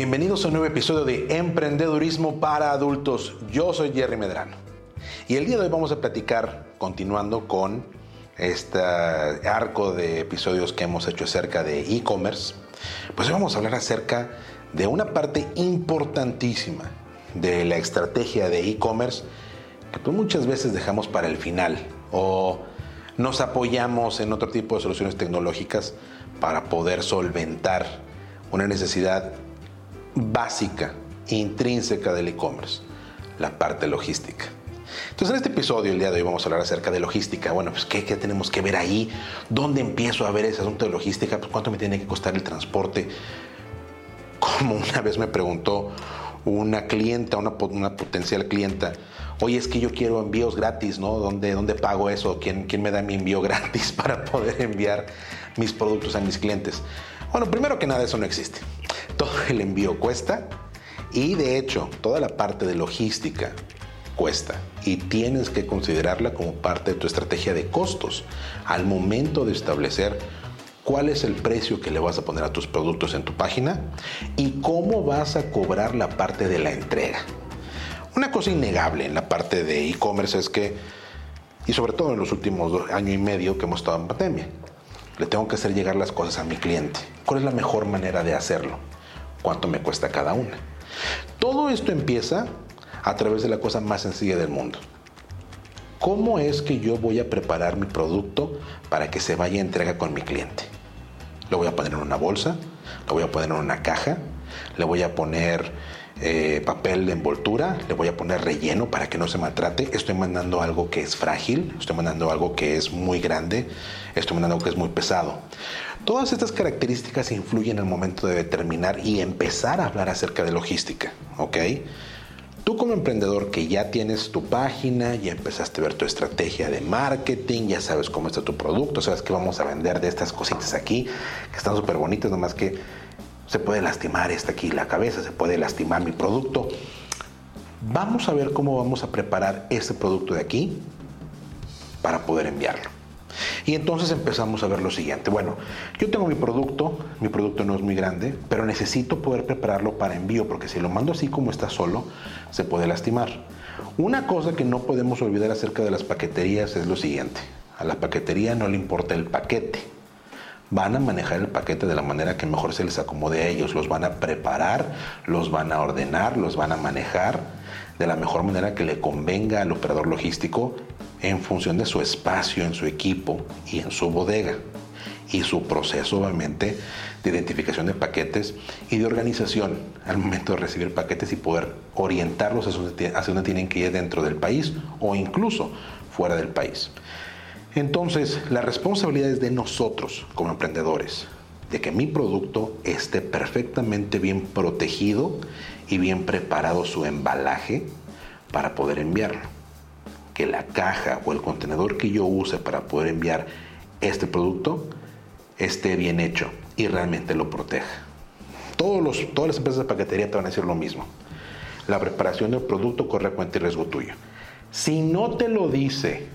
Bienvenidos a un nuevo episodio de Emprendedurismo para Adultos. Yo soy Jerry Medrano. Y el día de hoy vamos a platicar, continuando con este arco de episodios que hemos hecho acerca de e-commerce, pues hoy vamos a hablar acerca de una parte importantísima de la estrategia de e-commerce que pues muchas veces dejamos para el final o nos apoyamos en otro tipo de soluciones tecnológicas para poder solventar una necesidad básica, intrínseca del e-commerce, la parte logística. Entonces en este episodio, el día de hoy, vamos a hablar acerca de logística. Bueno, pues ¿qué, tenemos que ver ahí? ¿Dónde empiezo a ver ese asunto de logística? Pues, ¿Cuánto me tiene que costar el transporte? Como una vez me preguntó una clienta, una, potencial clienta, oye, es que yo quiero envíos gratis, ¿no? ¿Dónde, dónde pago eso? ¿Quién, ¿Quién me da mi envío gratis para poder enviar mis productos a mis clientes? Bueno, primero que nada, eso no existe todo el envío cuesta y de hecho toda la parte de logística cuesta y tienes que considerarla como parte de tu estrategia de costos al momento de establecer cuál es el precio que le vas a poner a tus productos en tu página y cómo vas a cobrar la parte de la entrega. Una cosa innegable en la parte de e-commerce es que, y sobre todo en los últimos año y medio que hemos estado en pandemia, le tengo que hacer llegar las cosas a mi cliente. ¿Cuál es la mejor manera de hacerlo? cuánto me cuesta cada una. Todo esto empieza a través de la cosa más sencilla del mundo. ¿Cómo es que yo voy a preparar mi producto para que se vaya a entrega con mi cliente? Lo voy a poner en una bolsa, lo voy a poner en una caja, le voy a poner eh, papel de envoltura, le voy a poner relleno para que no se maltrate. Estoy mandando algo que es frágil, estoy mandando algo que es muy grande, estoy mandando algo que es muy pesado. Todas estas características influyen en el momento de determinar y empezar a hablar acerca de logística, ¿ok? Tú como emprendedor que ya tienes tu página, ya empezaste a ver tu estrategia de marketing, ya sabes cómo está tu producto, sabes que vamos a vender de estas cositas aquí, que están súper bonitas, nomás que se puede lastimar esta aquí la cabeza, se puede lastimar mi producto. Vamos a ver cómo vamos a preparar este producto de aquí para poder enviarlo. Y entonces empezamos a ver lo siguiente. Bueno, yo tengo mi producto, mi producto no es muy grande, pero necesito poder prepararlo para envío, porque si lo mando así como está solo, se puede lastimar. Una cosa que no podemos olvidar acerca de las paqueterías es lo siguiente. A la paquetería no le importa el paquete. Van a manejar el paquete de la manera que mejor se les acomode a ellos. Los van a preparar, los van a ordenar, los van a manejar de la mejor manera que le convenga al operador logístico en función de su espacio en su equipo y en su bodega y su proceso obviamente de identificación de paquetes y de organización al momento de recibir paquetes y poder orientarlos hacia donde tienen que ir dentro del país o incluso fuera del país. Entonces, la responsabilidad es de nosotros como emprendedores, de que mi producto esté perfectamente bien protegido y bien preparado su embalaje para poder enviarlo que la caja o el contenedor que yo use para poder enviar este producto esté bien hecho y realmente lo proteja. Todos los, todas las empresas de paquetería te van a decir lo mismo. La preparación del producto corre cuenta y riesgo tuyo. Si no te lo dice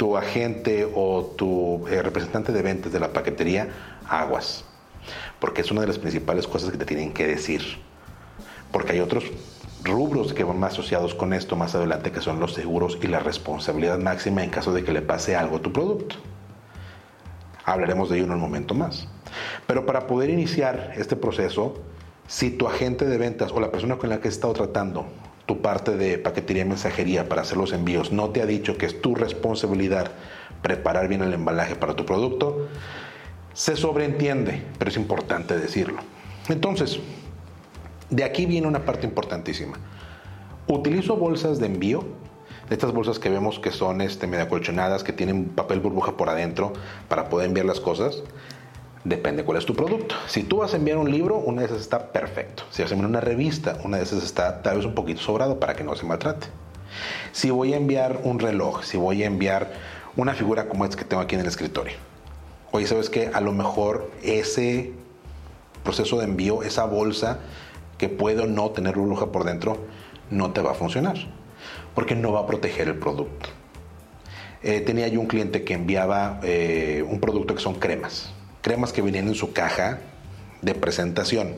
tu agente o tu eh, representante de ventas de la paquetería, aguas. Porque es una de las principales cosas que te tienen que decir. Porque hay otros rubros que van más asociados con esto más adelante, que son los seguros y la responsabilidad máxima en caso de que le pase algo a tu producto. Hablaremos de ello en un momento más. Pero para poder iniciar este proceso, si tu agente de ventas o la persona con la que has estado tratando tu parte de paquetería y mensajería para hacer los envíos no te ha dicho que es tu responsabilidad preparar bien el embalaje para tu producto, se sobreentiende, pero es importante decirlo. Entonces, de aquí viene una parte importantísima. Utilizo bolsas de envío, estas bolsas que vemos que son este, medio acolchonadas, que tienen papel burbuja por adentro para poder enviar las cosas. Depende cuál es tu producto. Si tú vas a enviar un libro, una de esas está perfecto. Si vas a enviar una revista, una de esas está tal vez un poquito sobrado para que no se maltrate. Si voy a enviar un reloj, si voy a enviar una figura como esta que tengo aquí en el escritorio. Oye, ¿sabes qué? A lo mejor ese proceso de envío, esa bolsa que puedo no tener burbuja por dentro, no te va a funcionar. Porque no va a proteger el producto. Eh, tenía yo un cliente que enviaba eh, un producto que son cremas cremas que venían en su caja de presentación.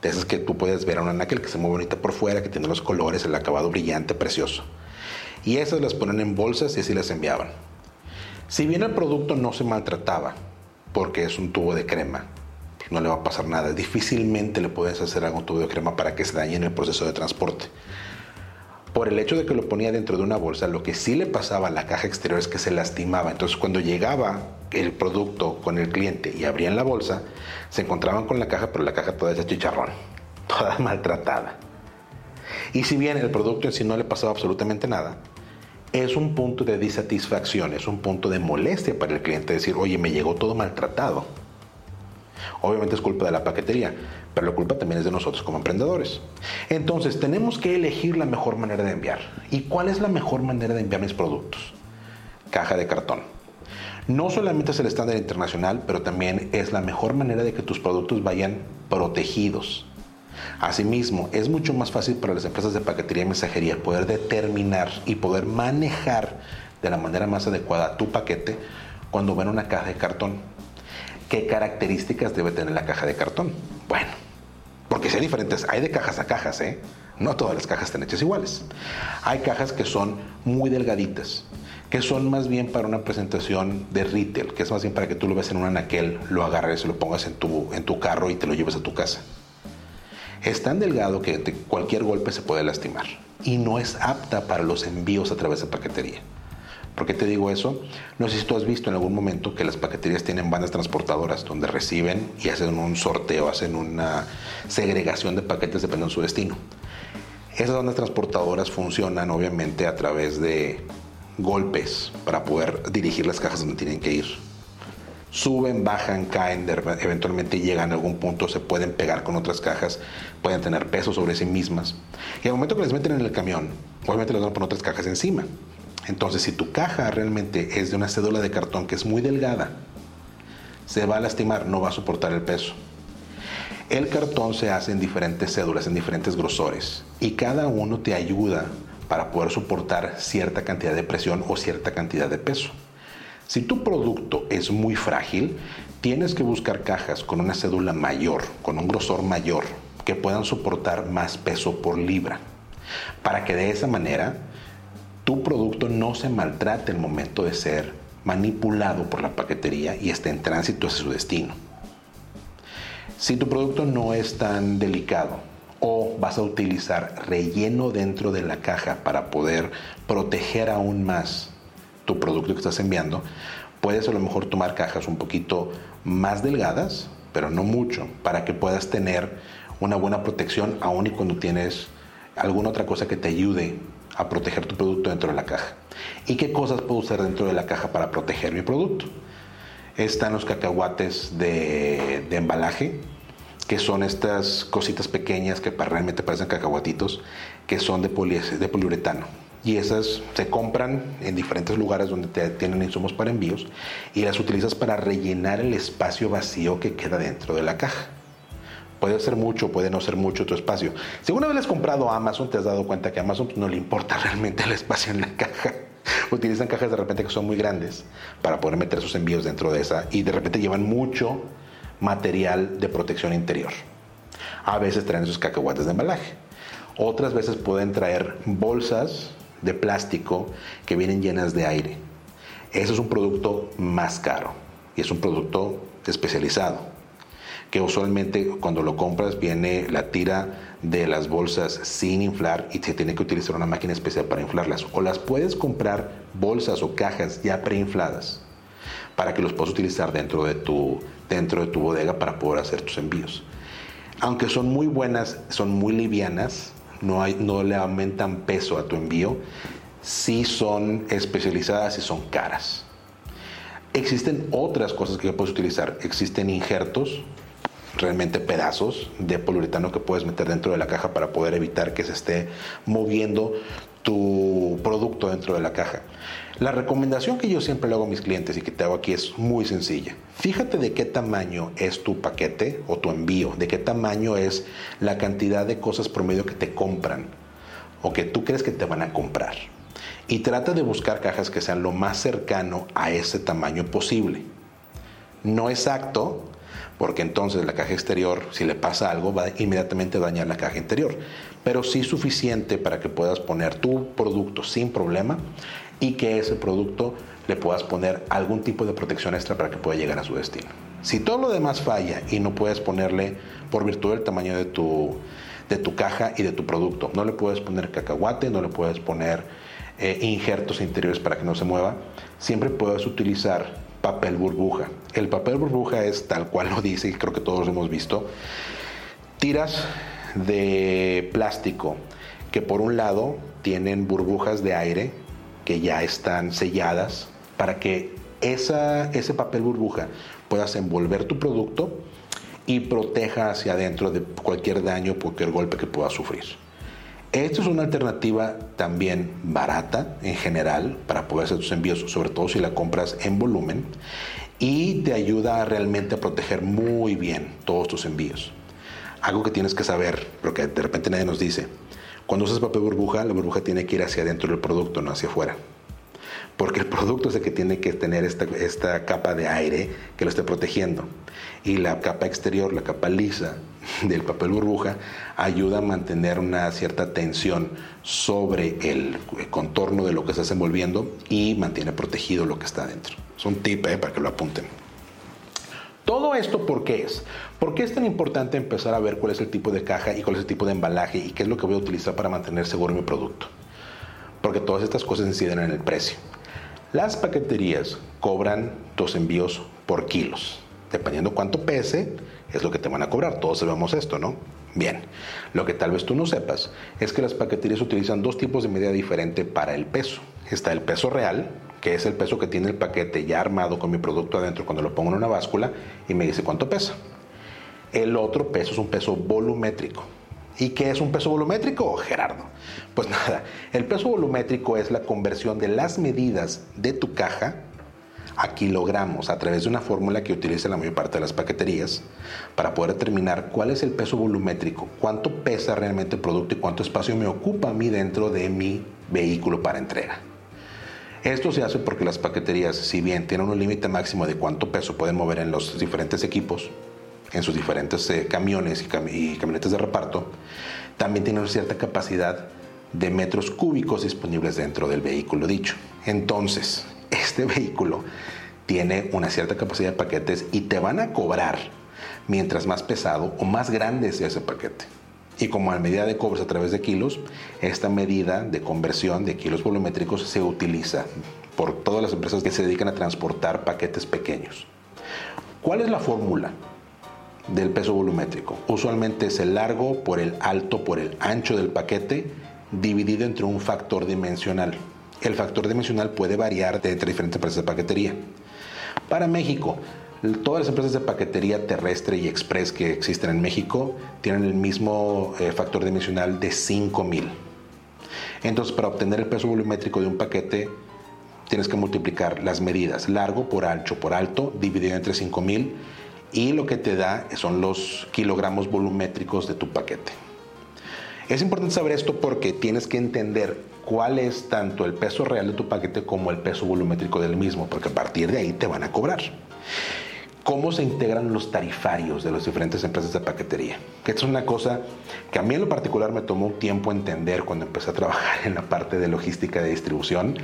De esas que tú puedes ver a una náquel que se muy bonita por fuera, que tiene los colores, el acabado brillante, precioso. Y esas las ponen en bolsas y así las enviaban. Si bien el producto no se maltrataba, porque es un tubo de crema, no le va a pasar nada. Difícilmente le puedes hacer algún tubo de crema para que se dañe en el proceso de transporte. Por el hecho de que lo ponía dentro de una bolsa, lo que sí le pasaba a la caja exterior es que se lastimaba. Entonces cuando llegaba el producto con el cliente y abrían la bolsa, se encontraban con la caja, pero la caja toda esa chicharrón, toda maltratada. Y si bien el producto en sí no le pasaba absolutamente nada, es un punto de disatisfacción, es un punto de molestia para el cliente decir, oye, me llegó todo maltratado. Obviamente es culpa de la paquetería, pero la culpa también es de nosotros como emprendedores. Entonces, tenemos que elegir la mejor manera de enviar. ¿Y cuál es la mejor manera de enviar mis productos? Caja de cartón. No solamente es el estándar internacional, pero también es la mejor manera de que tus productos vayan protegidos. Asimismo, es mucho más fácil para las empresas de paquetería y mensajería poder determinar y poder manejar de la manera más adecuada tu paquete cuando ven una caja de cartón. ¿Qué características debe tener la caja de cartón? Bueno, porque si diferentes, hay de cajas a cajas, ¿eh? No todas las cajas están hechas iguales. Hay cajas que son muy delgaditas, que son más bien para una presentación de retail, que es más bien para que tú lo ves en un anaquel, lo agarres lo pongas en tu, en tu carro y te lo lleves a tu casa. Es tan delgado que cualquier golpe se puede lastimar y no es apta para los envíos a través de paquetería. ¿Por qué te digo eso? No sé si tú has visto en algún momento que las paqueterías tienen bandas transportadoras donde reciben y hacen un sorteo, hacen una segregación de paquetes dependiendo de su destino. Esas bandas transportadoras funcionan obviamente a través de golpes para poder dirigir las cajas donde tienen que ir. Suben, bajan, caen, eventualmente llegan a algún punto, se pueden pegar con otras cajas, pueden tener peso sobre sí mismas. Y al momento que les meten en el camión, obviamente les van a poner otras cajas encima. Entonces, si tu caja realmente es de una cédula de cartón que es muy delgada, se va a lastimar, no va a soportar el peso. El cartón se hace en diferentes cédulas, en diferentes grosores, y cada uno te ayuda para poder soportar cierta cantidad de presión o cierta cantidad de peso. Si tu producto es muy frágil, tienes que buscar cajas con una cédula mayor, con un grosor mayor, que puedan soportar más peso por libra, para que de esa manera tu producto no se maltrate el momento de ser manipulado por la paquetería y esté en tránsito hacia su destino. Si tu producto no es tan delicado o vas a utilizar relleno dentro de la caja para poder proteger aún más tu producto que estás enviando, puedes a lo mejor tomar cajas un poquito más delgadas, pero no mucho, para que puedas tener una buena protección aún y cuando tienes alguna otra cosa que te ayude a proteger tu producto dentro de la caja. ¿Y qué cosas puedo usar dentro de la caja para proteger mi producto? Están los cacahuates de, embalaje, que son estas cositas pequeñas que realmente parecen cacahuatitos, que son de, de poliuretano. Y esas se compran en diferentes lugares donde te tienen insumos para envíos y las utilizas para rellenar el espacio vacío que queda dentro de la caja. Puede ser mucho, puede no ser mucho tu espacio. Si alguna vez has comprado Amazon, te has dado cuenta que a Amazon no le importa realmente el espacio en la caja. Utilizan cajas de repente que son muy grandes para poder meter sus envíos dentro de esa y de repente llevan mucho material de protección interior. A veces traen esos cacahuates de embalaje. Otras veces pueden traer bolsas de plástico que vienen llenas de aire. Eso es un producto más caro y es un producto especializado que usualmente cuando lo compras viene la tira de las bolsas sin inflar y se tiene que utilizar una máquina especial para inflarlas. O las puedes comprar bolsas o cajas ya preinfladas para que los puedas utilizar dentro de tu, dentro de tu bodega para poder hacer tus envíos. Aunque son muy buenas, son muy livianas, no, le aumentan peso a tu envío, sí son especializadas y son caras. Existen otras cosas que puedes utilizar. Existen injertos, realmente pedazos de poliuretano que puedes meter dentro de la caja para poder evitar que se esté moviendo tu producto dentro de la caja. La recomendación que yo siempre le hago a mis clientes y que te hago aquí es muy sencilla. Fíjate de qué tamaño es tu paquete o tu envío, de qué tamaño es la cantidad de cosas promedio que te compran o que tú crees que te van a comprar. Y trata de buscar cajas que sean lo más cercano a ese tamaño posible. No exacto, porque entonces la caja exterior, si le pasa algo, va a inmediatamente dañar la caja interior. Pero sí suficiente para que puedas poner tu producto sin problema y que ese producto le puedas poner algún tipo de protección extra para que pueda llegar a su destino. Si todo lo demás falla y no puedes ponerle por virtud del tamaño de tu, de tu caja y de tu producto, no le puedes poner cacahuate, no le puedes poner eh, injertos interiores para que no se mueva, siempre puedes utilizar papel burbuja. El papel burbuja es tal cual lo dice y creo que todos hemos visto. Tiras de plástico que por un lado tienen burbujas de aire que ya están selladas para que esa, ese papel burbuja puedas envolver tu producto y proteja hacia adentro de cualquier daño, cualquier golpe que pueda sufrir. Esto es una alternativa también barata en general para poder hacer tus envíos, sobre todo si la compras en volumen, y te ayuda realmente a proteger muy bien todos tus envíos. Algo que tienes que saber, porque de repente nadie nos dice, cuando usas papel burbuja, la burbuja tiene que ir hacia adentro del producto, no hacia afuera porque el producto es el que tiene que tener esta, esta capa de aire que lo esté protegiendo. Y la capa exterior, la capa lisa del papel burbuja, ayuda a mantener una cierta tensión sobre el contorno de lo que estás envolviendo y mantiene protegido lo que está dentro. Es un tip eh, para que lo apunten. Todo esto, ¿por qué es? ¿Por qué es tan importante empezar a ver cuál es el tipo de caja y cuál es el tipo de embalaje y qué es lo que voy a utilizar para mantener seguro mi producto? Porque todas estas cosas inciden en el precio. Las paqueterías cobran tus envíos por kilos. Dependiendo cuánto pese, es lo que te van a cobrar. Todos sabemos esto, ¿no? Bien, lo que tal vez tú no sepas es que las paqueterías utilizan dos tipos de medida diferente para el peso. Está el peso real, que es el peso que tiene el paquete ya armado con mi producto adentro cuando lo pongo en una báscula y me dice cuánto pesa. El otro peso es un peso volumétrico. ¿Y qué es un peso volumétrico, Gerardo? Pues nada, el peso volumétrico es la conversión de las medidas de tu caja a kilogramos a través de una fórmula que utiliza la mayor parte de las paqueterías para poder determinar cuál es el peso volumétrico, cuánto pesa realmente el producto y cuánto espacio me ocupa a mí dentro de mi vehículo para entrega. Esto se hace porque las paqueterías, si bien tienen un límite máximo de cuánto peso pueden mover en los diferentes equipos, en sus diferentes eh, camiones y, camionetas de reparto, también tienen cierta capacidad de metros cúbicos disponibles dentro del vehículo dicho. Entonces, este vehículo tiene una cierta capacidad de paquetes y te van a cobrar mientras más pesado o más grande sea ese paquete. Y como a medida de cobros a través de kilos, esta medida de conversión de kilos volumétricos se utiliza por todas las empresas que se dedican a transportar paquetes pequeños. ¿Cuál es la fórmula? del peso volumétrico. Usualmente es el largo por el alto por el ancho del paquete dividido entre un factor dimensional. El factor dimensional puede variar entre diferentes empresas de paquetería. Para México, todas las empresas de paquetería terrestre y express que existen en México tienen el mismo eh, factor dimensional de 5000. Entonces, para obtener el peso volumétrico de un paquete, tienes que multiplicar las medidas largo por ancho por alto dividido entre 5000 y lo que te da son los kilogramos volumétricos de tu paquete. Es importante saber esto porque tienes que entender cuál es tanto el peso real de tu paquete como el peso volumétrico del mismo, porque a partir de ahí te van a cobrar. ¿Cómo se integran los tarifarios de las diferentes empresas de paquetería? Que es una cosa que a mí en lo particular me tomó tiempo entender cuando empecé a trabajar en la parte de logística de distribución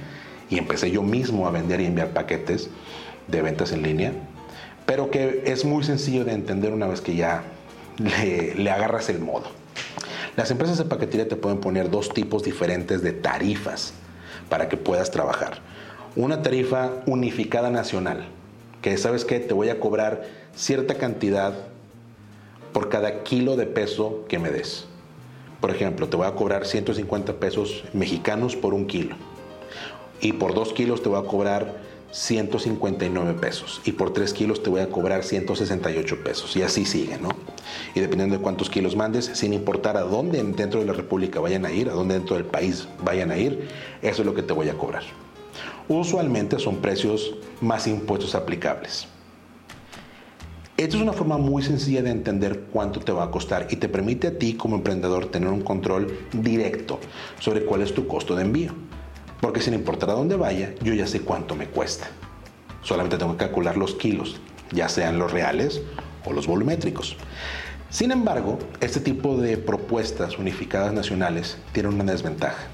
y empecé yo mismo a vender y enviar paquetes de ventas en línea pero que es muy sencillo de entender una vez que ya le, agarras el modo. Las empresas de paquetería te pueden poner dos tipos diferentes de tarifas para que puedas trabajar. Una tarifa unificada nacional, que sabes que te voy a cobrar cierta cantidad por cada kilo de peso que me des. Por ejemplo, te voy a cobrar 150 pesos mexicanos por un kilo. Y por dos kilos te voy a cobrar 159 pesos y por 3 kilos te voy a cobrar 168 pesos y así sigue, ¿no? Y dependiendo de cuántos kilos mandes, sin importar a dónde dentro de la República vayan a ir, a dónde dentro del país vayan a ir, eso es lo que te voy a cobrar. Usualmente son precios más impuestos aplicables. Esto es una forma muy sencilla de entender cuánto te va a costar y te permite a ti como emprendedor tener un control directo sobre cuál es tu costo de envío. Porque sin importar a dónde vaya, yo ya sé cuánto me cuesta. Solamente tengo que calcular los kilos, ya sean los reales o los volumétricos. Sin embargo, este tipo de propuestas unificadas nacionales tienen una desventaja.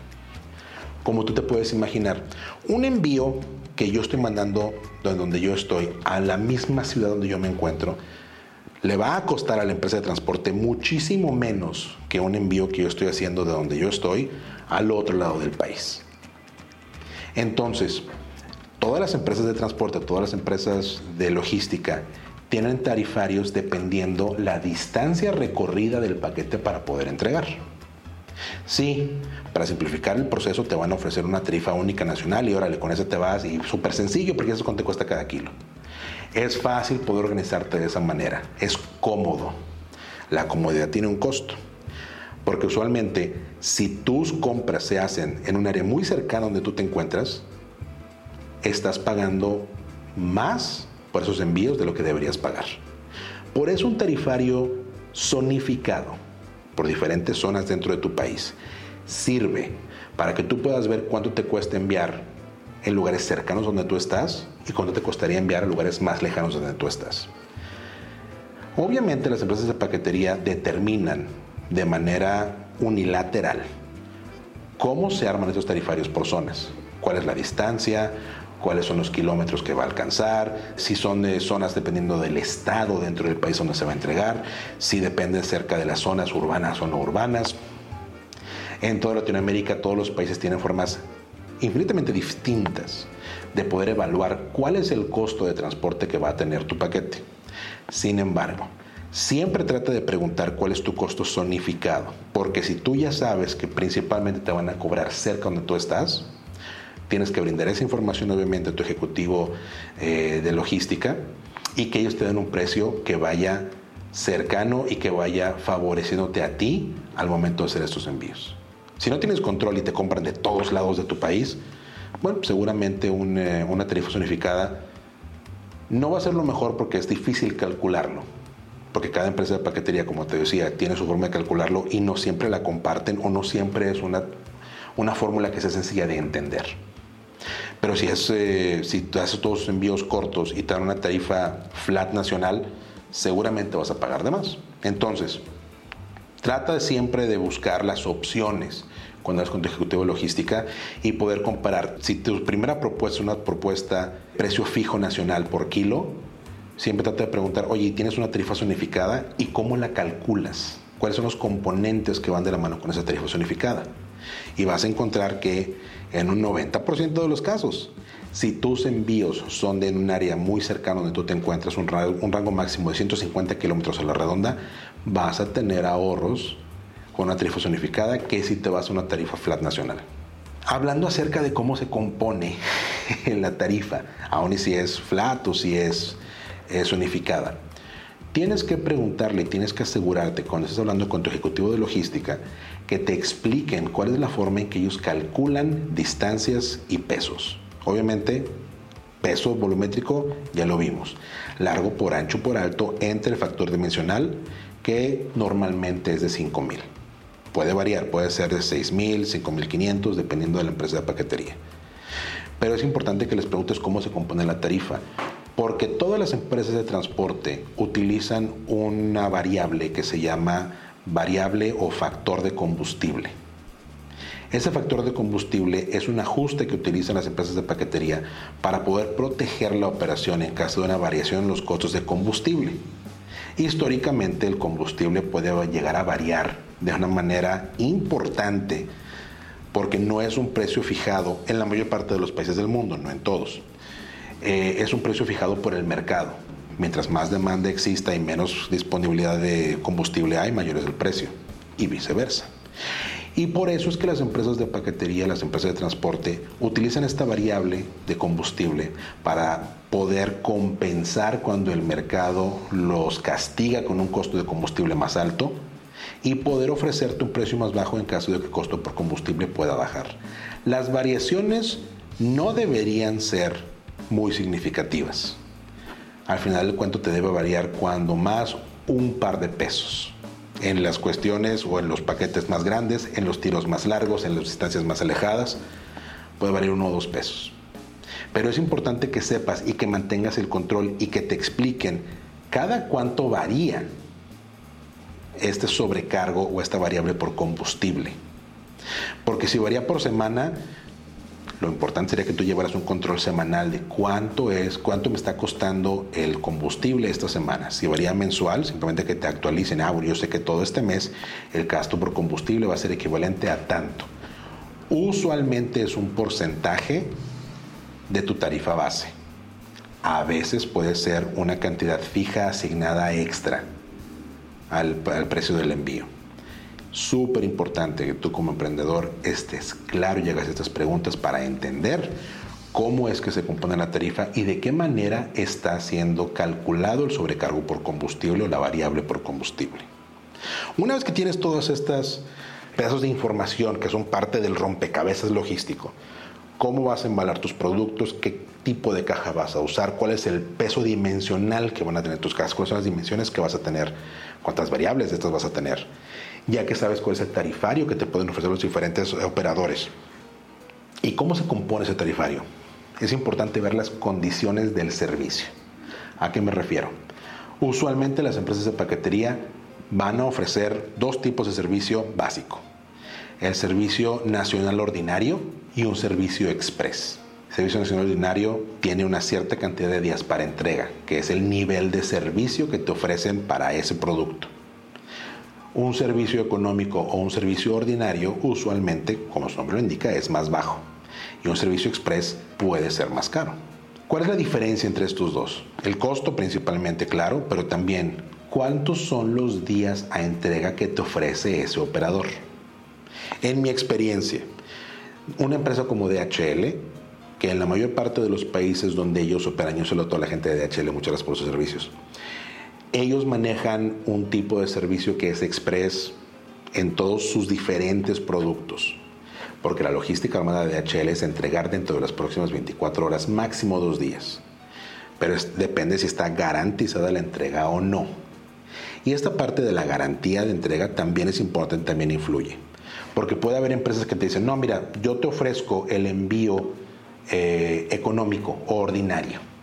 Como tú te puedes imaginar, un envío que yo estoy mandando de donde yo estoy a la misma ciudad donde yo me encuentro, le va a costar a la empresa de transporte muchísimo menos que un envío que yo estoy haciendo de donde yo estoy al otro lado del país. Entonces, todas las empresas de transporte, todas las empresas de logística tienen tarifarios dependiendo la distancia recorrida del paquete para poder entregar. Sí, para simplificar el proceso te van a ofrecer una tarifa única nacional y órale, con eso te vas y súper sencillo porque eso te cuesta cada kilo. Es fácil poder organizarte de esa manera, es cómodo. La comodidad tiene un costo. Porque usualmente si tus compras se hacen en un área muy cercana donde tú te encuentras, estás pagando más por esos envíos de lo que deberías pagar. Por eso un tarifario zonificado por diferentes zonas dentro de tu país. Sirve para que tú puedas ver cuánto te cuesta enviar en lugares cercanos donde tú estás y cuánto te costaría enviar a lugares más lejanos donde tú estás. Obviamente las empresas de paquetería determinan de manera unilateral cómo se arman esos tarifarios por zonas, cuál es la distancia, cuáles son los kilómetros que va a alcanzar, si son de zonas dependiendo del estado dentro del país donde se va a entregar, si depende cerca de las zonas urbanas o no urbanas. En toda Latinoamérica todos los países tienen formas infinitamente distintas de poder evaluar cuál es el costo de transporte que va a tener tu paquete. Sin embargo, siempre trata de preguntar cuál es tu costo zonificado, porque si tú ya sabes que principalmente te van a cobrar cerca donde tú estás, tienes que brindar esa información obviamente a tu ejecutivo eh, de logística y que ellos te den un precio que vaya cercano y que vaya favoreciéndote a ti al momento de hacer estos envíos. Si no tienes control y te compran de todos lados de tu país, bueno, seguramente eh, una tarifa unificada no va a ser lo mejor porque es difícil calcularlo. Porque cada empresa de paquetería, como te decía, tiene su forma de calcularlo y no siempre la comparten o no siempre es una, una fórmula que sea sencilla de entender. Pero si, eh, haces todos los envíos cortos y te dan una tarifa flat nacional, seguramente vas a pagar de más. Entonces, trata siempre de buscar las opciones cuando eres con tu ejecutivo de logística y poder comparar. Si tu primera propuesta es una propuesta precio fijo nacional por kilo, siempre trata de preguntar, oye, ¿tienes una tarifa zonificada y cómo la calculas? ¿Cuáles son los componentes que van de la mano con esa tarifa zonificada? Y vas a encontrar que en un 90% de los casos, si tus envíos son de un área muy cercana donde tú te encuentras, un rango, máximo de 150 kilómetros a la redonda, vas a tener ahorros con una tarifa zonificada que si te vas a una tarifa flat nacional. Hablando acerca de cómo se compone la tarifa, aun y si es flat o si es, es unificada, tienes que preguntarle, tienes que asegurarte cuando estés hablando con tu ejecutivo de logística que te expliquen cuál es la forma en que ellos calculan distancias y pesos. Obviamente, peso volumétrico ya lo vimos. Largo por ancho por alto entre el factor dimensional que normalmente es de 5000. Puede variar, puede ser de 6000, 5500 dependiendo de la empresa de paquetería. Pero es importante que les preguntes cómo se compone la tarifa, porque todas las empresas de transporte utilizan una variable que se llama variable o factor de combustible. Ese factor de combustible es un ajuste que utilizan las empresas de paquetería para poder proteger la operación en caso de una variación en los costos de combustible. Históricamente el combustible puede llegar a variar de una manera importante porque no es un precio fijado en la mayor parte de los países del mundo, no en todos. Eh, es un precio fijado por el mercado. Mientras más demanda exista y menos disponibilidad de combustible hay, mayor es el precio. Y viceversa. Y por eso es que las empresas de paquetería, las empresas de transporte, utilizan esta variable de combustible para poder compensar cuando el mercado los castiga con un costo de combustible más alto y poder ofrecerte un precio más bajo en caso de que el costo por combustible pueda bajar. Las variaciones no deberían ser muy significativas. Al final del cuento te debe variar cuando más un par de pesos en las cuestiones o en los paquetes más grandes, en los tiros más largos, en las distancias más alejadas, puede variar uno o dos pesos. Pero es importante que sepas y que mantengas el control y que te expliquen cada cuánto varía este sobrecargo o esta variable por combustible. Porque si varía por semana, lo importante sería que tú llevaras un control semanal de cuánto es, cuánto me está costando el combustible esta semana. Si varía mensual, simplemente que te actualicen, ah, yo sé que todo este mes el gasto por combustible va a ser equivalente a tanto. Usualmente es un porcentaje de tu tarifa base. A veces puede ser una cantidad fija asignada extra al, precio del envío. Súper importante que tú como emprendedor estés claro y hagas estas preguntas para entender cómo es que se compone la tarifa y de qué manera está siendo calculado el sobrecargo por combustible o la variable por combustible. Una vez que tienes todas estas pedazos de información que son parte del rompecabezas logístico, cómo vas a embalar tus productos, qué tipo de caja vas a usar, cuál es el peso dimensional que van a tener tus cajas, cuáles son las dimensiones que vas a tener, cuántas variables de estas vas a tener, ya que sabes cuál es el tarifario que te pueden ofrecer los diferentes operadores. ¿Y cómo se compone ese tarifario? Es importante ver las condiciones del servicio. ¿A qué me refiero? Usualmente las empresas de paquetería van a ofrecer dos tipos de servicio básico. El servicio nacional ordinario, y un servicio express. El servicio nacional ordinario tiene una cierta cantidad de días para entrega, que es el nivel de servicio que te ofrecen para ese producto. Un servicio económico o un servicio ordinario usualmente, como su nombre lo indica, es más bajo y un servicio express puede ser más caro. ¿Cuál es la diferencia entre estos dos? El costo principalmente, claro, pero también cuántos son los días a entrega que te ofrece ese operador. En mi experiencia, una empresa como DHL, que en la mayor parte de los países donde ellos operan, yo solo toda la gente de DHL, muchas gracias por sus servicios, ellos manejan un tipo de servicio que es express en todos sus diferentes productos. Porque la logística armada de DHL es entregar dentro de las próximas 24 horas, máximo dos días. Pero depende si está garantizada la entrega o no. Y esta parte de la garantía de entrega también es importante, también influye. Porque puede haber empresas que te dicen, no, mira, yo te ofrezco el envío eh, económico o ordinario.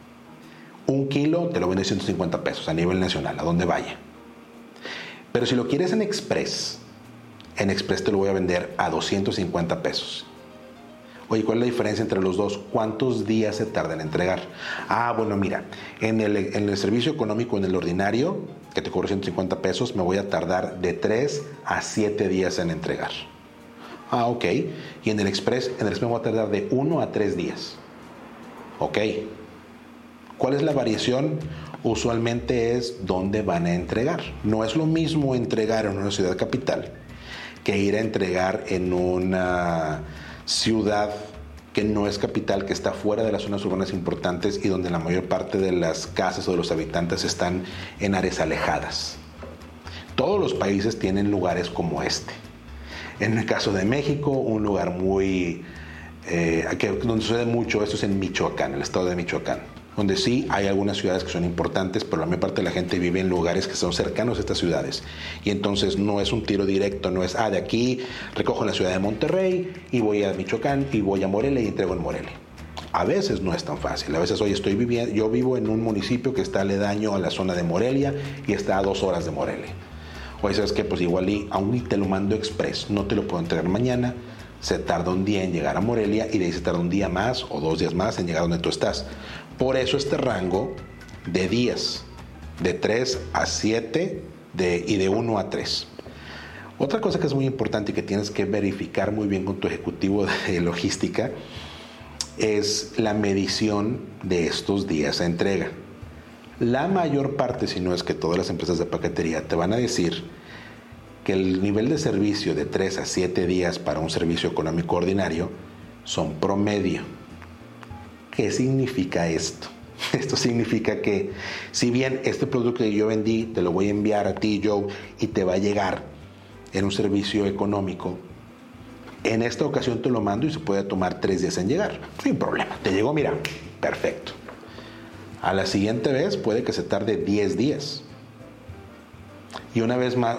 Un kilo te lo vende 150 pesos a nivel nacional, a donde vaya. Pero si lo quieres en Express, en Express te lo voy a vender a 250 pesos. Oye, ¿cuál es la diferencia entre los dos? ¿Cuántos días se tarda en entregar? Ah, bueno, mira, en el, en el servicio económico, en el ordinario, que te cobro 150 pesos, me voy a tardar de 3 a 7 días en entregar. Ah, ok. Y en el Express, en el Express me voy a tardar de 1 a 3 días. Ok. ¿Cuál es la variación? Usualmente es dónde van a entregar. No es lo mismo entregar en una ciudad capital que ir a entregar en una ciudad que no es capital, que está fuera de las zonas urbanas importantes y donde la mayor parte de las casas o de los habitantes están en áreas alejadas. Todos los países tienen lugares como este. En el caso de México, un lugar muy... Eh, donde sucede mucho, esto es en Michoacán, el estado de Michoacán donde sí hay algunas ciudades que son importantes, pero la mayor parte de la gente vive en lugares que son cercanos a estas ciudades. Y entonces no es un tiro directo, no es, ah, de aquí recojo en la ciudad de Monterrey y voy a Michoacán y voy a Morelia y entrego en Morelia. A veces no es tan fácil. A veces hoy estoy viviendo, yo vivo en un municipio que está aledaño a la zona de Morelia y está a dos horas de Morelia. Oye, ¿sabes qué? Pues igual y aún te lo mando express, no te lo puedo entregar mañana, se tarda un día en llegar a Morelia y de ahí se tarda un día más o dos días más en llegar donde tú estás. Por eso este rango de días, de 3 a 7 de, y de 1 a 3. Otra cosa que es muy importante y que tienes que verificar muy bien con tu ejecutivo de logística es la medición de estos días de entrega. La mayor parte, si no es que todas las empresas de paquetería, te van a decir que el nivel de servicio de 3 a 7 días para un servicio económico ordinario son promedio. ¿Qué significa esto? Esto significa que si bien este producto que yo vendí te lo voy a enviar a ti, Joe, y te va a llegar en un servicio económico, en esta ocasión te lo mando y se puede tomar tres días en llegar. Sin problema. Te llegó, mira, perfecto. A la siguiente vez puede que se tarde 10 días. Y una vez más,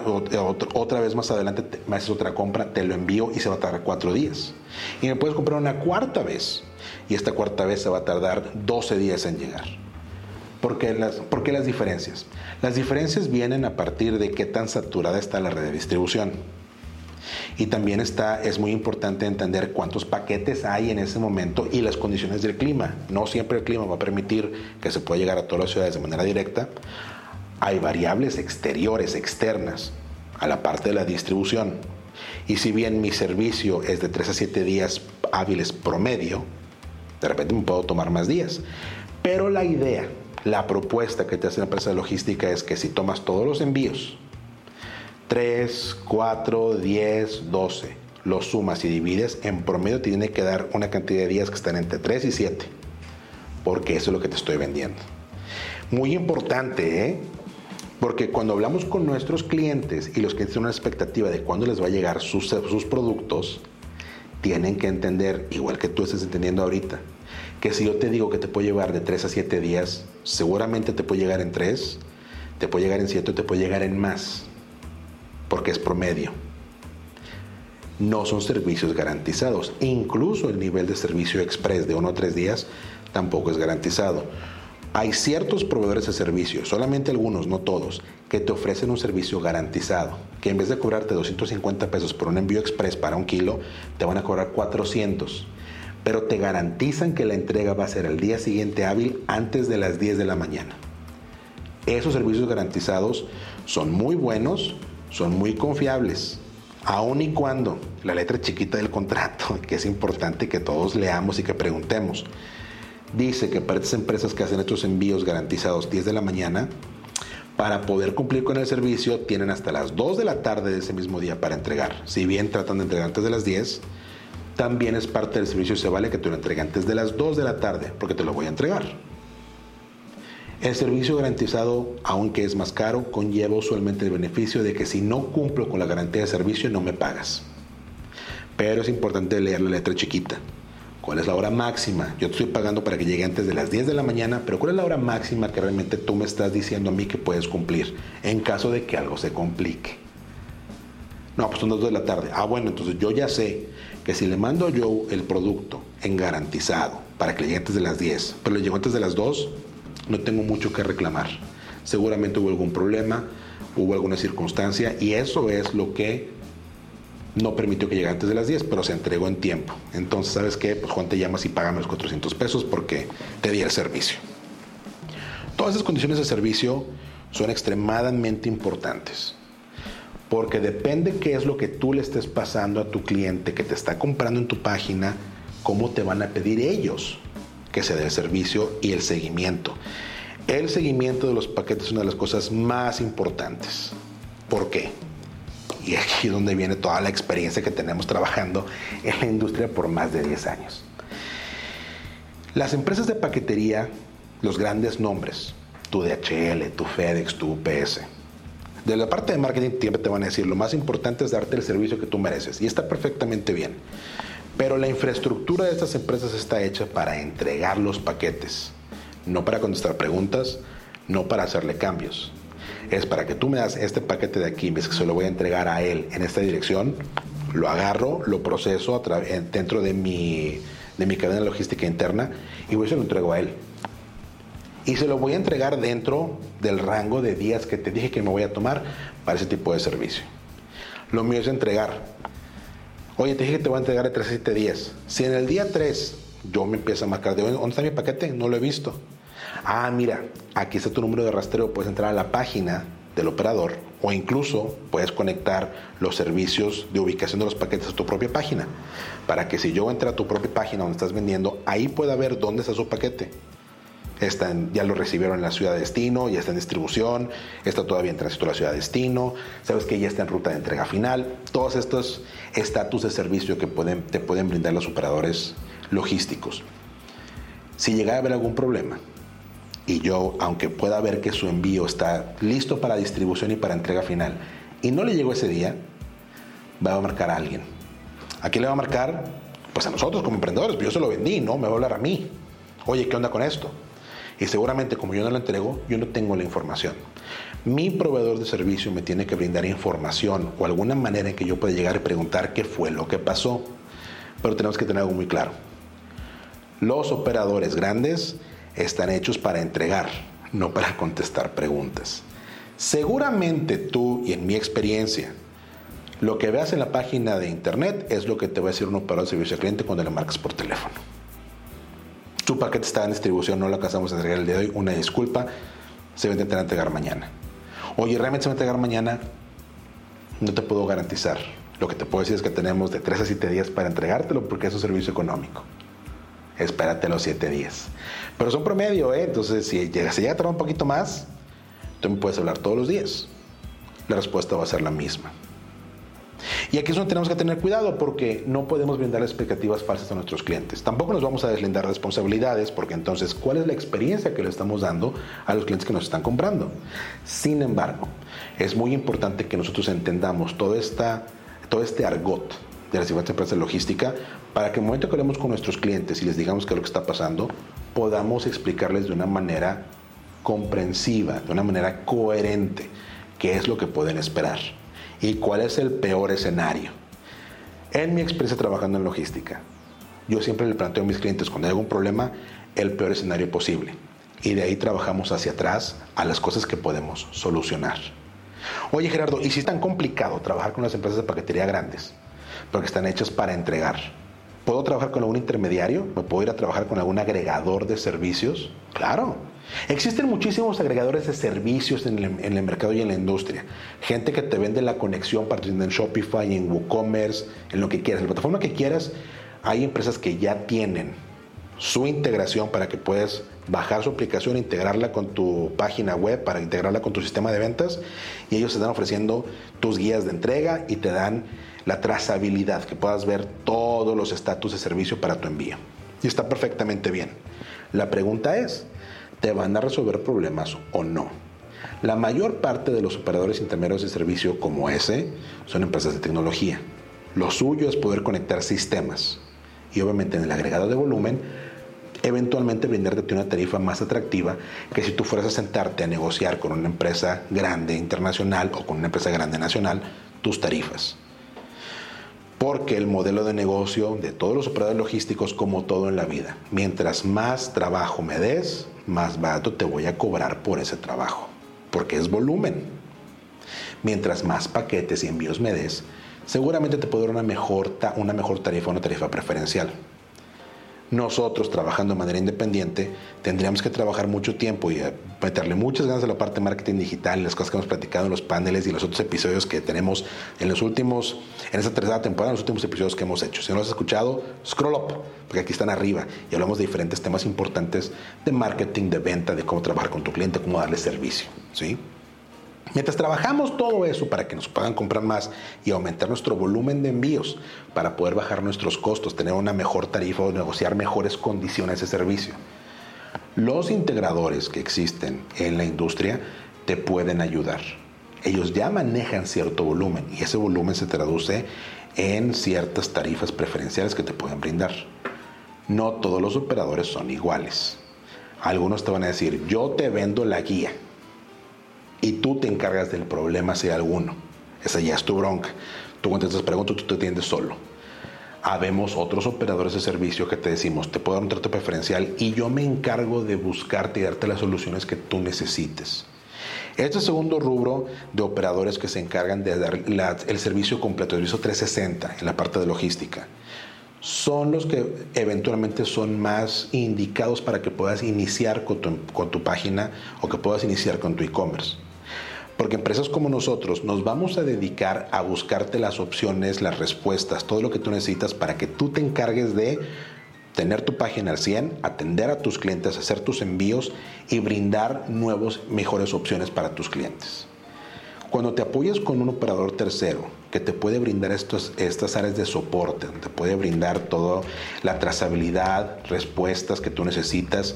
otra vez más adelante me haces otra compra, te lo envío y se va a tardar 4 días. Y me puedes comprar una cuarta vez. Y esta cuarta vez se va a tardar 12 días en llegar. ¿Por qué, las, ¿Por las diferencias? Las diferencias vienen a partir de qué tan saturada está la red de distribución. Y también está, es muy importante entender cuántos paquetes hay en ese momento y las condiciones del clima. No siempre el clima va a permitir que se pueda llegar a todas las ciudades de manera directa. Hay variables exteriores, externas, a la parte de la distribución. Y si bien mi servicio es de 3 a 7 días hábiles promedio, de repente me puedo tomar más días. Pero la idea, la propuesta que te hace la empresa de logística es que si tomas todos los envíos 3, 4, 10, 12. Los sumas y divides, en promedio tiene que dar una cantidad de días que están entre 3 y 7. Porque eso es lo que te estoy vendiendo. Muy importante, ¿eh? Porque cuando hablamos con nuestros clientes y los que tienen una expectativa de cuándo les va a llegar sus, sus productos, tienen que entender, igual que tú estás entendiendo ahorita, que si yo te digo que te puede llevar de 3 a 7 días, seguramente te puede llegar en 3, te puede llegar en 7, te puede llegar en más porque es promedio. No son servicios garantizados. Incluso el nivel de servicio express de uno o tres días tampoco es garantizado. Hay ciertos proveedores de servicios, solamente algunos, no todos, que te ofrecen un servicio garantizado, que en vez de cobrarte 250 pesos por un envío express para un kilo, te van a cobrar 400, pero te garantizan que la entrega va a ser el día siguiente hábil antes de las 10 de la mañana. Esos servicios garantizados son muy buenos, son muy confiables, aun y cuando la letra chiquita del contrato, que es importante que todos leamos y que preguntemos, dice que para estas empresas que hacen estos envíos garantizados 10 de la mañana, para poder cumplir con el servicio tienen hasta las 2 de la tarde de ese mismo día para entregar. Si bien tratan de entregar antes de las 10, también es parte del servicio se vale que te lo entreguen antes de las 2 de la tarde, porque te lo voy a entregar. El servicio garantizado, aunque es más caro, conlleva usualmente el beneficio de que si no cumplo con la garantía de servicio no me pagas. Pero es importante leer la letra chiquita. ¿Cuál es la hora máxima? Yo te estoy pagando para que llegue antes de las 10 de la mañana, pero ¿cuál es la hora máxima que realmente tú me estás diciendo a mí que puedes cumplir en caso de que algo se complique? No, pues son las 2 de la tarde. Ah, bueno, entonces yo ya sé que si le mando yo el producto en garantizado para que llegue antes de las 10, pero le llegó antes de las 2, no tengo mucho que reclamar. Seguramente hubo algún problema, hubo alguna circunstancia y eso es lo que no permitió que llegara antes de las 10, pero se entregó en tiempo. Entonces, ¿sabes qué? Pues Juan te llamas y págame los 400 pesos porque te di el servicio. Todas esas condiciones de servicio son extremadamente importantes. Porque depende qué es lo que tú le estés pasando a tu cliente que te está comprando en tu página, cómo te van a pedir ellos que se dé el servicio y el seguimiento. El seguimiento de los paquetes es una de las cosas más importantes. ¿Por qué? Y aquí es donde viene toda la experiencia que tenemos trabajando en la industria por más de 10 años. Las empresas de paquetería, los grandes nombres, tu DHL, tu FedEx, tu UPS, de la parte de marketing siempre te van a decir, lo más importante es darte el servicio que tú mereces. Y está perfectamente bien. Pero la infraestructura de estas empresas está hecha para entregar los paquetes, no para contestar preguntas, no para hacerle cambios. Es para que tú me das este paquete de aquí, ves que se lo voy a entregar a él en esta dirección, lo agarro, lo proceso dentro de mi, de mi cadena logística interna y voy se lo entrego a él. Y se lo voy a entregar dentro del rango de días que te dije que me voy a tomar para ese tipo de servicio. Lo mío es entregar Oye, te dije que te voy a entregar de 3 a 7 días. Si en el día 3 yo me empiezo a marcar, de, ¿dónde está mi paquete? No lo he visto. Ah, mira, aquí está tu número de rastreo. Puedes entrar a la página del operador o incluso puedes conectar los servicios de ubicación de los paquetes a tu propia página para que si yo entro a tu propia página donde estás vendiendo, ahí pueda ver dónde está su paquete. están, ya lo recibieron en la ciudad de destino, ya está en distribución, está todavía en tránsito a la ciudad de destino, sabes que ya está en ruta de entrega final. Todos estos estatus de servicio que te pueden brindar los operadores logísticos. Si llega a haber algún problema, y yo, aunque pueda ver que su envío está listo para distribución y para entrega final, y no le llegó ese día, va a marcar a alguien. ¿A quién le va a marcar? Pues a nosotros como emprendedores, yo se lo vendí, ¿no? Me va a hablar a mí. Oye, ¿qué onda con esto? Y seguramente como yo no lo entrego, yo no tengo la información. Mi proveedor de servicio me tiene que brindar información o alguna manera en que yo pueda llegar y preguntar qué fue lo que pasó. Pero tenemos que tener algo muy claro. Los operadores grandes están hechos para entregar, no para contestar preguntas. Seguramente tú y en mi experiencia, lo que veas en la página de internet es lo que te va a decir un operador de servicio al cliente cuando le marcas por teléfono. Tu paquete está en distribución, no lo alcanzamos a entregar el día de hoy, una disculpa, se va a intentar entregar mañana. Oye, ¿realmente se va a entregar mañana? No te puedo garantizar. Lo que te puedo decir es que tenemos de 3 a 7 días para entregártelo porque es un servicio económico espérate los siete días. Pero son promedio, ¿eh? Entonces, si llega, si llega a tardar un poquito más, tú me puedes hablar todos los días. La respuesta va a ser la misma. Y aquí es donde tenemos que tener cuidado porque no podemos brindar expectativas falsas a nuestros clientes. Tampoco nos vamos a deslindar responsabilidades porque entonces, ¿cuál es la experiencia que le estamos dando a los clientes que nos están comprando? Sin embargo, es muy importante que nosotros entendamos todo, esta, todo este argot de las diferentes empresas de logística para que en el momento que hablemos con nuestros clientes y les digamos qué es lo que está pasando, podamos explicarles de una manera comprensiva, de una manera coherente, qué es lo que pueden esperar y cuál es el peor escenario. En mi experiencia trabajando en logística, yo siempre le planteo a mis clientes cuando hay algún problema el peor escenario posible y de ahí trabajamos hacia atrás a las cosas que podemos solucionar. Oye Gerardo, ¿y si es tan complicado trabajar con las empresas de paquetería grandes? Porque están hechas para entregar ¿Puedo trabajar con algún intermediario? ¿Me puedo ir a trabajar con algún agregador de servicios? Claro. Existen muchísimos agregadores de servicios en el, mercado y en la industria. Gente que te vende la conexión para en Shopify, en WooCommerce, en lo que quieras, en la plataforma que quieras. Hay empresas que ya tienen su integración para que puedas bajar su aplicación, integrarla con tu página web, para integrarla con tu sistema de ventas y ellos te están ofreciendo tus guías de entrega y te dan la trazabilidad, que puedas ver todos los estatus de servicio para tu envío. Y está perfectamente bien. La pregunta es, ¿te van a resolver problemas o no? La mayor parte de los operadores intermedios de servicio como ese son empresas de tecnología. Lo suyo es poder conectar sistemas y obviamente en el agregado de volumen eventualmente brindarte una tarifa más atractiva que si tú fueras a sentarte a negociar con una empresa grande internacional o con una empresa grande nacional tus tarifas porque el modelo de negocio de todos los operadores logísticos, como todo en la vida, mientras más trabajo me des, más barato te voy a cobrar por ese trabajo, porque es volumen. Mientras más paquetes y envíos me des, seguramente te puedo dar una mejor, una mejor tarifa, una tarifa preferencial nosotros trabajando de manera independiente tendríamos que trabajar mucho tiempo y eh, meterle muchas ganas a la parte de marketing digital, las cosas que hemos platicado en los paneles y los otros episodios que tenemos en los últimos, en esta tercera temporada, en los últimos episodios que hemos hecho. Si no los has escuchado, scroll up, porque aquí están arriba y hablamos de diferentes temas importantes de marketing, de venta, de cómo trabajar con tu cliente, cómo darle servicio, ¿sí? Mientras trabajamos todo eso para que nos puedan comprar más y aumentar nuestro volumen de envíos, para poder bajar nuestros costos, tener una mejor tarifa o negociar mejores condiciones de servicio. Los integradores que existen en la industria te pueden ayudar. Ellos ya manejan cierto volumen y ese volumen se traduce en ciertas tarifas preferenciales que te pueden brindar. No todos los operadores son iguales. Algunos te van a decir, yo te vendo la guía y tú te encargas del problema si hay alguno. Esa ya es tu bronca. Tú contestas preguntas, tú te atiendes solo. Habemos otros operadores de servicio que te decimos, te puedo dar un trato preferencial y yo me encargo de buscarte y darte las soluciones que tú necesites. Este segundo rubro de operadores que se encargan de dar el servicio completo, el servicio 360 en la parte de logística, son los que eventualmente son más indicados para que puedas iniciar con tu, con tu página o que puedas iniciar con tu e-commerce. Porque empresas como nosotros nos vamos a dedicar a buscarte las opciones, las respuestas, todo lo que tú necesitas para que tú te encargues de tener tu página al 100, atender a tus clientes, hacer tus envíos y brindar nuevos, mejores opciones para tus clientes. Cuando te apoyas con un operador tercero que te puede brindar estos, estas áreas de soporte, te puede brindar toda la trazabilidad, respuestas que tú necesitas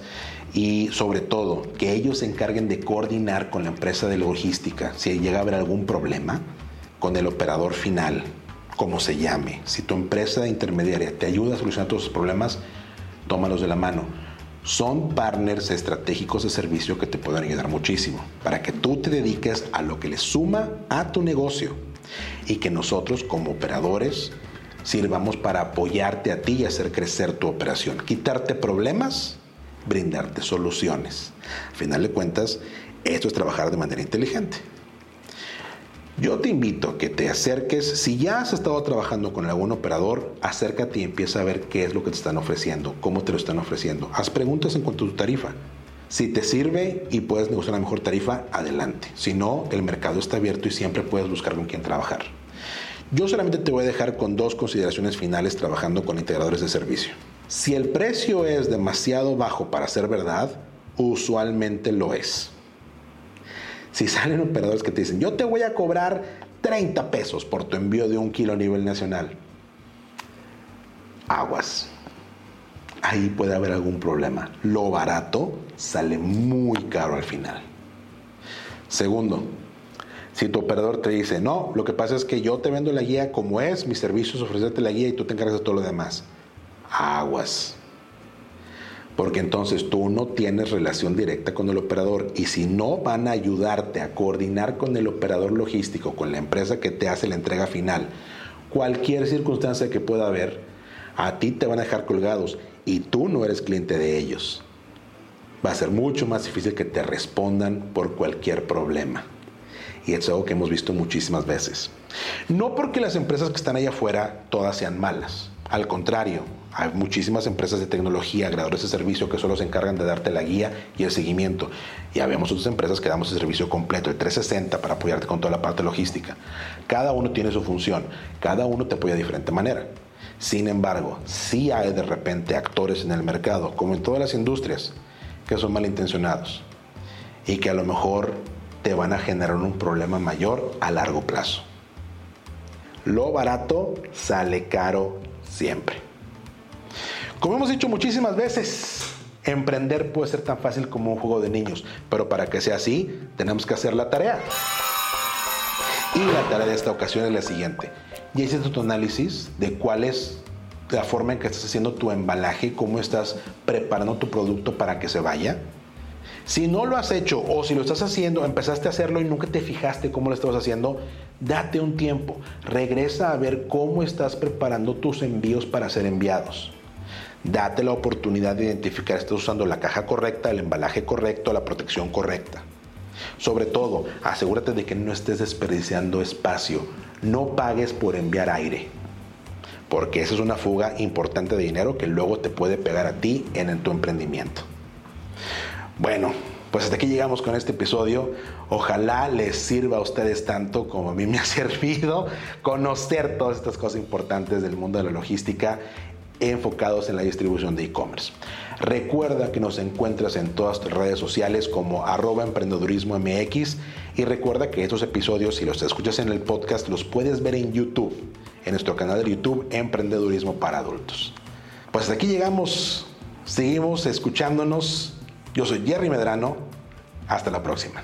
y sobre todo que ellos se encarguen de coordinar con la empresa de logística si llega a haber algún problema con el operador final, como se llame. Si tu empresa intermediaria te ayuda a solucionar todos los problemas, tómalos de la mano. Son partners estratégicos de servicio que te pueden ayudar muchísimo para que tú te dediques a lo que le suma a tu negocio y que nosotros como operadores sirvamos para apoyarte a ti y hacer crecer tu operación, quitarte problemas, brindarte soluciones. Al final de cuentas, esto es trabajar de manera inteligente. Yo te invito a que te acerques, si ya has estado trabajando con algún operador, acércate y empieza a ver qué es lo que te están ofreciendo, cómo te lo están ofreciendo. Haz preguntas en cuanto a tu tarifa. Si te sirve y puedes negociar la mejor tarifa, adelante. Si no, el mercado está abierto y siempre puedes buscar con quién trabajar. Yo solamente te voy a dejar con dos consideraciones finales trabajando con integradores de servicio. Si el precio es demasiado bajo para ser verdad, usualmente lo es. Si salen operadores que te dicen, yo te voy a cobrar 30 pesos por tu envío de un kilo a nivel nacional, aguas. Ahí puede haber algún problema. Lo barato sale muy caro al final. Segundo, si tu operador te dice, no, lo que pasa es que yo te vendo la guía como es, mi servicio es ofrecerte la guía y tú te encargas de todo lo demás. Aguas porque entonces tú no tienes relación directa con el operador y si no van a ayudarte a coordinar con el operador logístico, con la empresa que te hace la entrega final, cualquier circunstancia que pueda haber, a ti te van a dejar colgados y tú no eres cliente de ellos. Va a ser mucho más difícil que te respondan por cualquier problema. Y es algo que hemos visto muchísimas veces. No porque las empresas que están allá afuera todas sean malas. Al contrario, hay muchísimas empresas de tecnología, agregadores de servicio que solo se encargan de darte la guía y el seguimiento. Y habemos otras empresas que damos el servicio completo, el 360, para apoyarte con toda la parte logística. Cada uno tiene su función, cada uno te apoya de diferente manera. Sin embargo, sí hay de repente actores en el mercado, como en todas las industrias, que son malintencionados y que a lo mejor te van a generar un problema mayor a largo plazo. Lo barato sale caro siempre. Como hemos dicho muchísimas veces, emprender puede ser tan fácil como un juego de niños, pero para que sea así, tenemos que hacer la tarea. Y la tarea de esta ocasión es la siguiente. Ya hiciste tu análisis de cuál es la forma en que estás haciendo tu embalaje, cómo estás preparando tu producto para que se vaya. Si no lo has hecho o si lo estás haciendo, empezaste a hacerlo y nunca te fijaste cómo lo estabas haciendo, date un tiempo. Regresa a ver cómo estás preparando tus envíos para ser enviados. Date la oportunidad de identificar si estás usando la caja correcta, el embalaje correcto, la protección correcta. Sobre todo, asegúrate de que no estés desperdiciando espacio. No pagues por enviar aire. Porque esa es una fuga importante de dinero que luego te puede pegar a ti en, tu emprendimiento. Bueno, pues hasta aquí llegamos con este episodio. Ojalá les sirva a ustedes tanto como a mí me ha servido conocer todas estas cosas importantes del mundo de la logística enfocados en la distribución de e-commerce. Recuerda que nos encuentras en todas tus redes sociales como arroba MX y recuerda que estos episodios, si los escuchas en el podcast, los puedes ver en YouTube, en nuestro canal de YouTube Emprendedurismo para Adultos. Pues hasta aquí llegamos, seguimos escuchándonos. Yo soy Jerry Medrano, hasta la próxima.